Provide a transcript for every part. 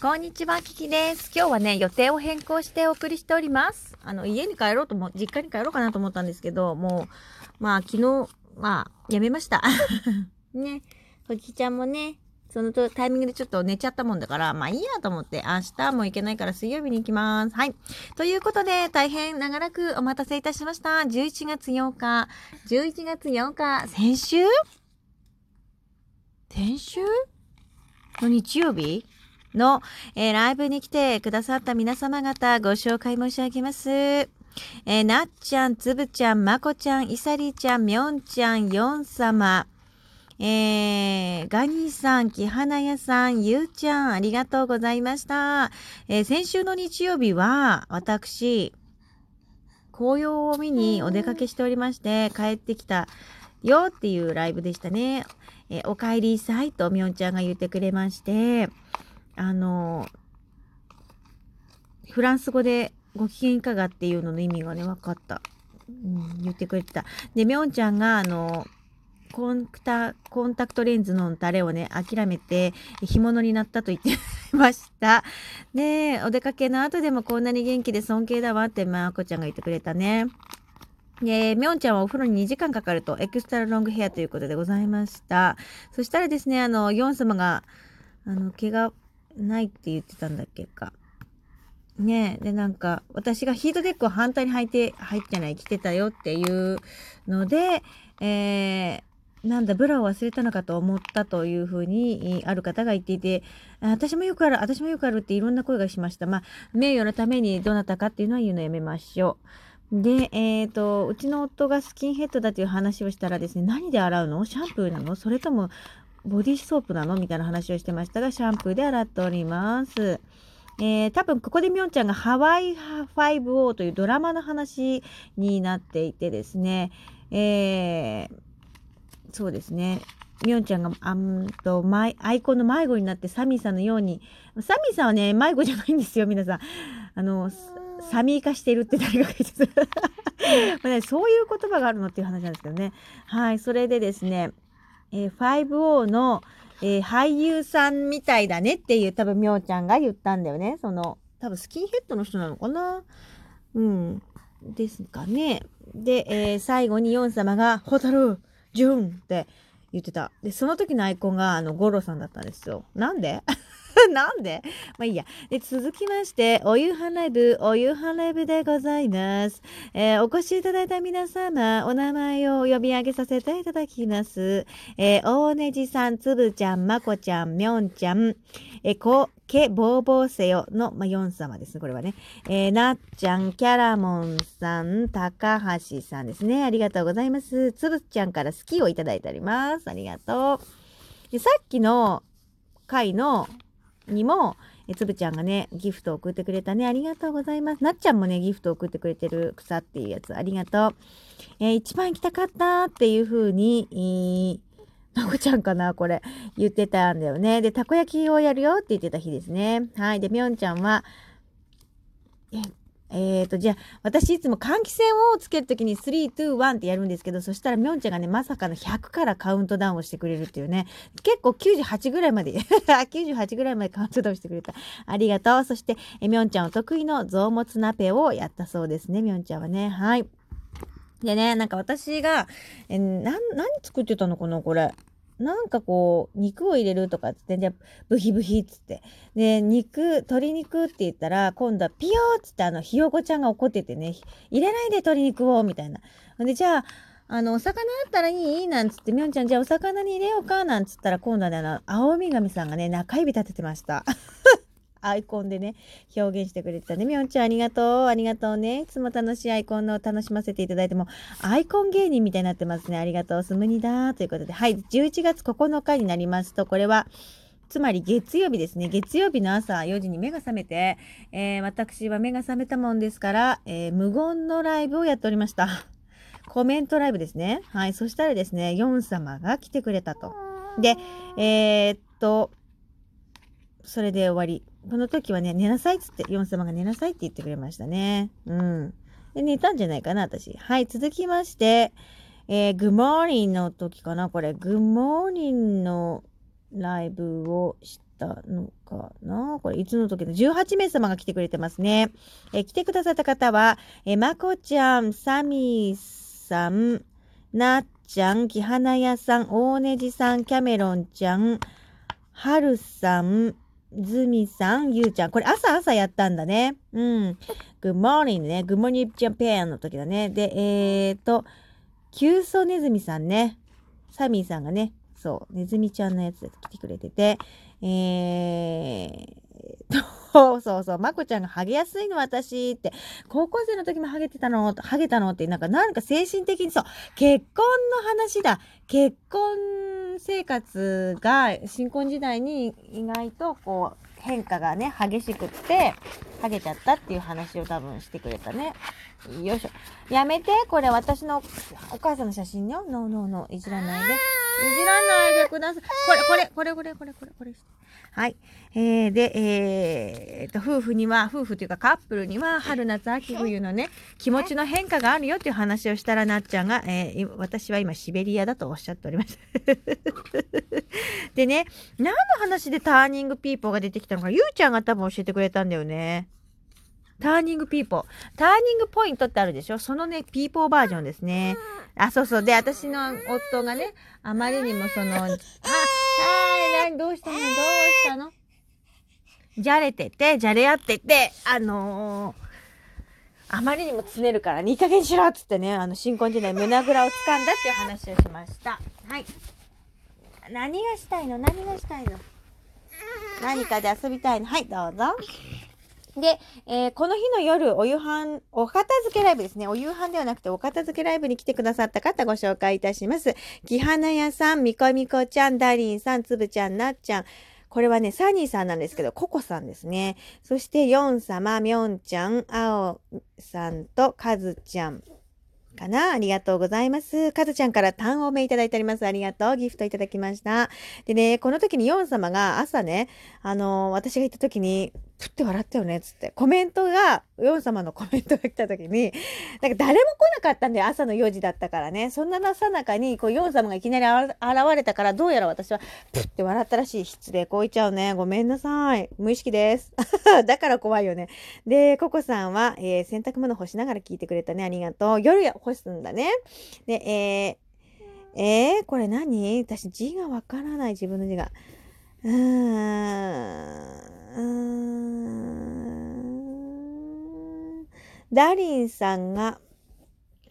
こんにちは、キキです。今日はね、予定を変更してお送りしております。あの、家に帰ろうとも、実家に帰ろうかなと思ったんですけど、もう、まあ、昨日、まあ、やめました。ね、ほきちゃんもね、そのタイミングでちょっと寝ちゃったもんだから、まあいいやと思って、明日も行けないから水曜日に行きます。はい。ということで、大変長らくお待たせいたしました。11月8日、11月8日、先週？先週？の日曜日の、えーライブに来てくださった皆様方ご紹介申し上げます。えーなっちゃん、つぶちゃん、まこちゃん、いさりちゃん、みょんちゃん、よん様、えーガニーさん、きはなやさん、ゆうちゃん、ありがとうございました。えー先週の日曜日は、私、紅葉を見にお出かけしておりまして、帰ってきたよっていうライブでしたね。えーお帰りさいとみょんちゃんが言ってくれまして、あの、フランス語でご機嫌いかがっていうのの意味がね、分かった。うん、言ってくれてた。で、みょんちゃんが、あの、コンタコンタクトレンズのタレをね、諦めて、干物になったと言ってました。で、お出かけの後でもこんなに元気で尊敬だわって、まあこちゃんが言ってくれたね。で、みょんちゃんはお風呂に2時間かかると、エクストラロングヘアということでございました。そしたらですね、あの、ヨン様が、あの、毛がないって言ってたんだっけか。ねえ、で、なんか、私がヒートテックを反対に履いて、入ってない、着てたよっていうので、えー、なんだ、ブラを忘れたのかと思ったというふうに、ある方が言っていて、私もよくある、私もよくあるっていろんな声がしました。まあ、名誉のためにどなたかっていうのは言うのやめましょう。で、えっ、と、うちの夫がスキンヘッドだという話をしたらですね、何で洗うの？シャンプーなの？それとも、ボディーソープなの？みたいな話をしてましたが、シャンプーで洗っております。えー多分ここでみょんちゃんがハワイ 5O というドラマの話になっていてですね、えーそうですね。みょんちゃんが、あんと、マイアイコンの迷子になってサミーさんのように、サミーさんはね、迷子じゃないんですよ、皆さん。あの、サミー化してるって誰か言ってた？まねそういう言葉があるのっていう話なんですけどね。はい、それでですね、えー 5O の、えー俳優さんみたいだねっていう多分みょうちゃんが言ったんだよね。その、多分スキンヘッドの人なのかな？うん。ですかね。で、えー最後にヨン様が、ホタル、ジュンって言ってた。で、その時のアイコンが、あの、ゴロさんだったんですよ。なんで？なんで？まあいいや。で、続きまして、お夕飯ライブ、お夕飯ライブでございます。えーお越しいただいた皆様、お名前を呼び上げさせていただきます。えー大ねじさん、つぶちゃん、まこちゃん、みょんちゃん、えーこ、け、ぼうぼうせよの、まあ、4様ですね、これはね。えーなっちゃん、キャラモンさん、高橋さんですね。ありがとうございます。つぶちゃんから好きをいただいております。ありがとう。で、さっきの回の、にも、えつぶちゃんがね、ギフトを送ってくれたね。ありがとうございます。なっちゃんもね、ギフトを送ってくれてる草っていうやつ。ありがとう。えー一番行きたかったっていう風に、えーまこちゃんかなこれ。言ってたんだよね。で、たこ焼きをやるよって言ってた日ですね。はい。で、みょんちゃんは、え、えーと、じゃあ、私いつも換気扇をつけるときに3、2、1ってやるんですけど、そしたらみょんちゃんがね、まさかの100からカウントダウンをしてくれるっていうね。結構98ぐらいまで、98ぐらいまでカウントダウンしてくれた。ありがとう。そして、えみょんちゃんお得意の臓物鍋をやったそうですね、みょんちゃんはね。はい。でね、なんか私が、え、なん、何作ってたのかな、これ。なんかこう、肉を入れるとかっつって、じゃブヒブヒっつって。で、肉、鶏肉って言ったら、今度はピヨーっつって、あの、ひよこちゃんが怒っててね、入れないで鶏肉を、みたいな。で、じゃあ、あの、お魚あったらいい？なんつって、みょんちゃん、じゃあお魚に入れようか？なんつったら、今度はね、あの、青みがみさんがね、中指立ててました。アイコンでね、表現してくれてたね。みょんちゃんありがとう。ありがとうね。いつも楽しいアイコンの楽しませていただいても、アイコン芸人みたいになってますね。ありがとう。スムニだということで。はい。11月9日になりますと、これは、つまり月曜日ですね。月曜日の朝4時に目が覚めて、えー私は目が覚めたもんですから、えー無言のライブをやっておりました。コメントライブですね。はい。そしたらですね、ヨン様が来てくれたと。で、えーっと、それで終わり。この時はね、寝なさいっつって、ヨン様が寝なさいって言ってくれましたね。うん。で寝たんじゃないかな、私。はい、続きまして、えー、グモーニンの時かな、これ。グモーニンのライブをしたのかなこれいつの時の？18名様が来てくれてますね。えー、来てくださった方は、えー、まこちゃん、サミーさん、なっちゃん、木花屋さん、大ねじさん、キャメロンちゃん、はるさん、ずみさん、ゆうちゃん。これ朝朝やったんだね。うん。Good morning ね。Good morning Japan の時だね。で、えーと、キュウソネズミさんね。サミーさんがね、そう、ネズミちゃんのやつで来てくれてて、えーと、そうそう、まこちゃんがハゲやすいの私って、高校生の時もハゲてたのハゲたのって、なんか、なんか精神的にそう、結婚の話だ。結婚生活が新婚時代に意外とこう、変化がね、激しくって、ハゲちゃったっていう話を多分してくれたね。よいしょ。やめて、これ私のお母さんの写真よ。ノーノーノー、いじらないで。いじらないでください。これ、これ、これ、これ、これ、これ、これ。はい。えー、で、えー、と、夫婦には、夫婦というかカップルには、春夏秋冬のね、気持ちの変化があるよっていう話をしたらなっちゃんが、えー、私は今シベリアだとおっしゃっております。でね、何の話でターニングピーポーが出てきたのか、ゆうちゃんが多分教えてくれたんだよね。ターニングピーポー。ターニングポイントってあるでしょ？そのね、ピーポーバージョンですね。あ、そうそう。で、私の夫がね、あまりにもその、あ、はい、何、どうしたの？どうしたの？じゃれてて、じゃれ合ってて、あのー、あまりにもつねるから、いい加減しろっつってね、あの、新婚時代胸ぐらを掴んだっていう話をしました。はい。何がしたいの？何がしたいの？何かで遊びたいの？はい、どうぞ。で、えー、この日の夜、お夕飯、お片付けライブですね。お夕飯ではなくて、お片付けライブに来てくださった方ご紹介いたします。木花屋さん、みこみこちゃん、ダリンさん、つぶちゃん、なっちゃん。これはね、サニーさんなんですけど、ココさんですね。そして、ヨン様、ミョンちゃん、アオさんとカズちゃん。かな？ありがとうございます。カズちゃんから単おめいただいております。ありがとう。ギフトいただきました。でね、この時にヨン様が朝ね、あのー、私が行った時に、プって笑ったよね、つって。コメントが、ヨン様のコメントが来た時に、なんか誰も来なかったんだよ。朝の4時だったからね。そんなさなかに、こう、ヨン様がいきなり現れたから、どうやら私は、プって笑ったらしい。失礼こういちゃうね。ごめんなさい。無意識です。だから怖いよね。で、ココさんは、えー、洗濯物干しながら聞いてくれたね。ありがとう。夜や干すんだね。で、えー、えー、これ何？私字がわからない、自分の字が。うーん。うーん。ダリンさんが、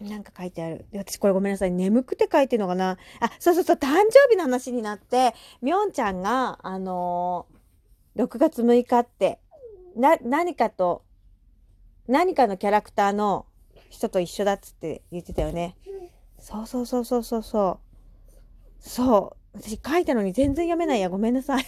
なんか書いてある。私これごめんなさい。眠くて書いてるのかな？あ、そうそうそう、誕生日の話になって、みょんちゃんが、あのー、6月6日って、な、何かと、何かのキャラクターの人と一緒だっつって言ってたよね。そうそうそうそうそうそう。そう。私書いたのに全然読めないや。ごめんなさい。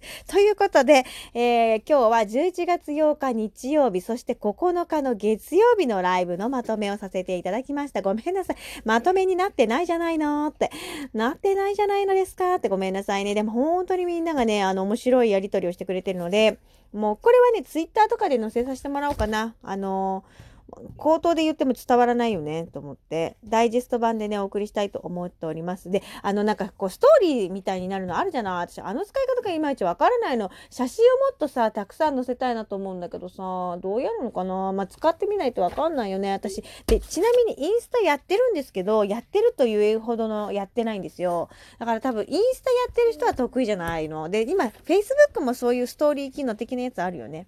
ということで、えー、今日は11月8日日曜日、そして9日の月曜日のライブのまとめをさせていただきました。ごめんなさい。まとめになってないじゃないのって。なってないじゃないのですかってごめんなさいね。でも本当にみんながね、あの、面白いやりとりをしてくれてるので、もうこれはね、ツイッターとかで載せさせてもらおうかな。あのー口頭で言っても伝わらないよねと思ってダイジェスト版でねお送りしたいと思っております。であのなんかこうストーリーみたいになるのあるじゃない？私あの使い方がいまいちわからないの。写真をもっとさたくさん載せたいなと思うんだけどさどうやるのかな？まあ使ってみないとわかんないよね。私でちなみにインスタやってるんですけどやってるというほどのやってないんですよ。だから多分インスタやってる人は得意じゃないの。で今 Facebook もそういうストーリー機能的なやつあるよね。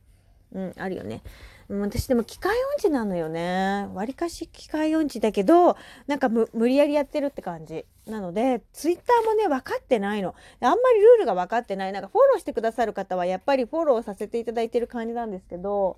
うんあるよね。私でも機械音痴なのよね。わりかし機械音痴だけど、なんか無理やりやってるって感じ。なので、ツイッターもね、分かってないの。あんまりルールが分かってない。なんかフォローしてくださる方はやっぱりフォローさせていただいてる感じなんですけど、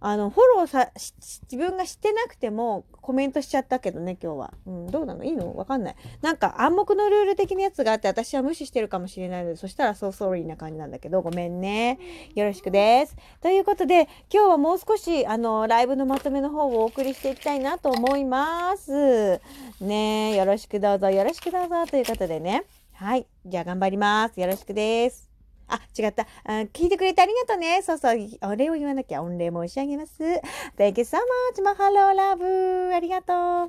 あの、フォローさ、自分がしてなくてもコメントしちゃったけどね、今日は。うん、どうなの？いいの？わかんない。なんか暗黙のルール的なやつがあって私は無視してるかもしれないので、そしたらそうソーリーな感じなんだけど、ごめんね。よろしくです。ということで、今日はもう少し、あの、ライブのまとめの方をお送りしていきたいなと思います。ねよろしくどうぞ、よろしくどうぞということでね。はい。じゃあ頑張ります。よろしくです。あ、違った。聞いてくれてありがとうね。そうそう。お礼を言わなきゃ。御礼申し上げます。Thank you so much. マハローラブ。ありがとう。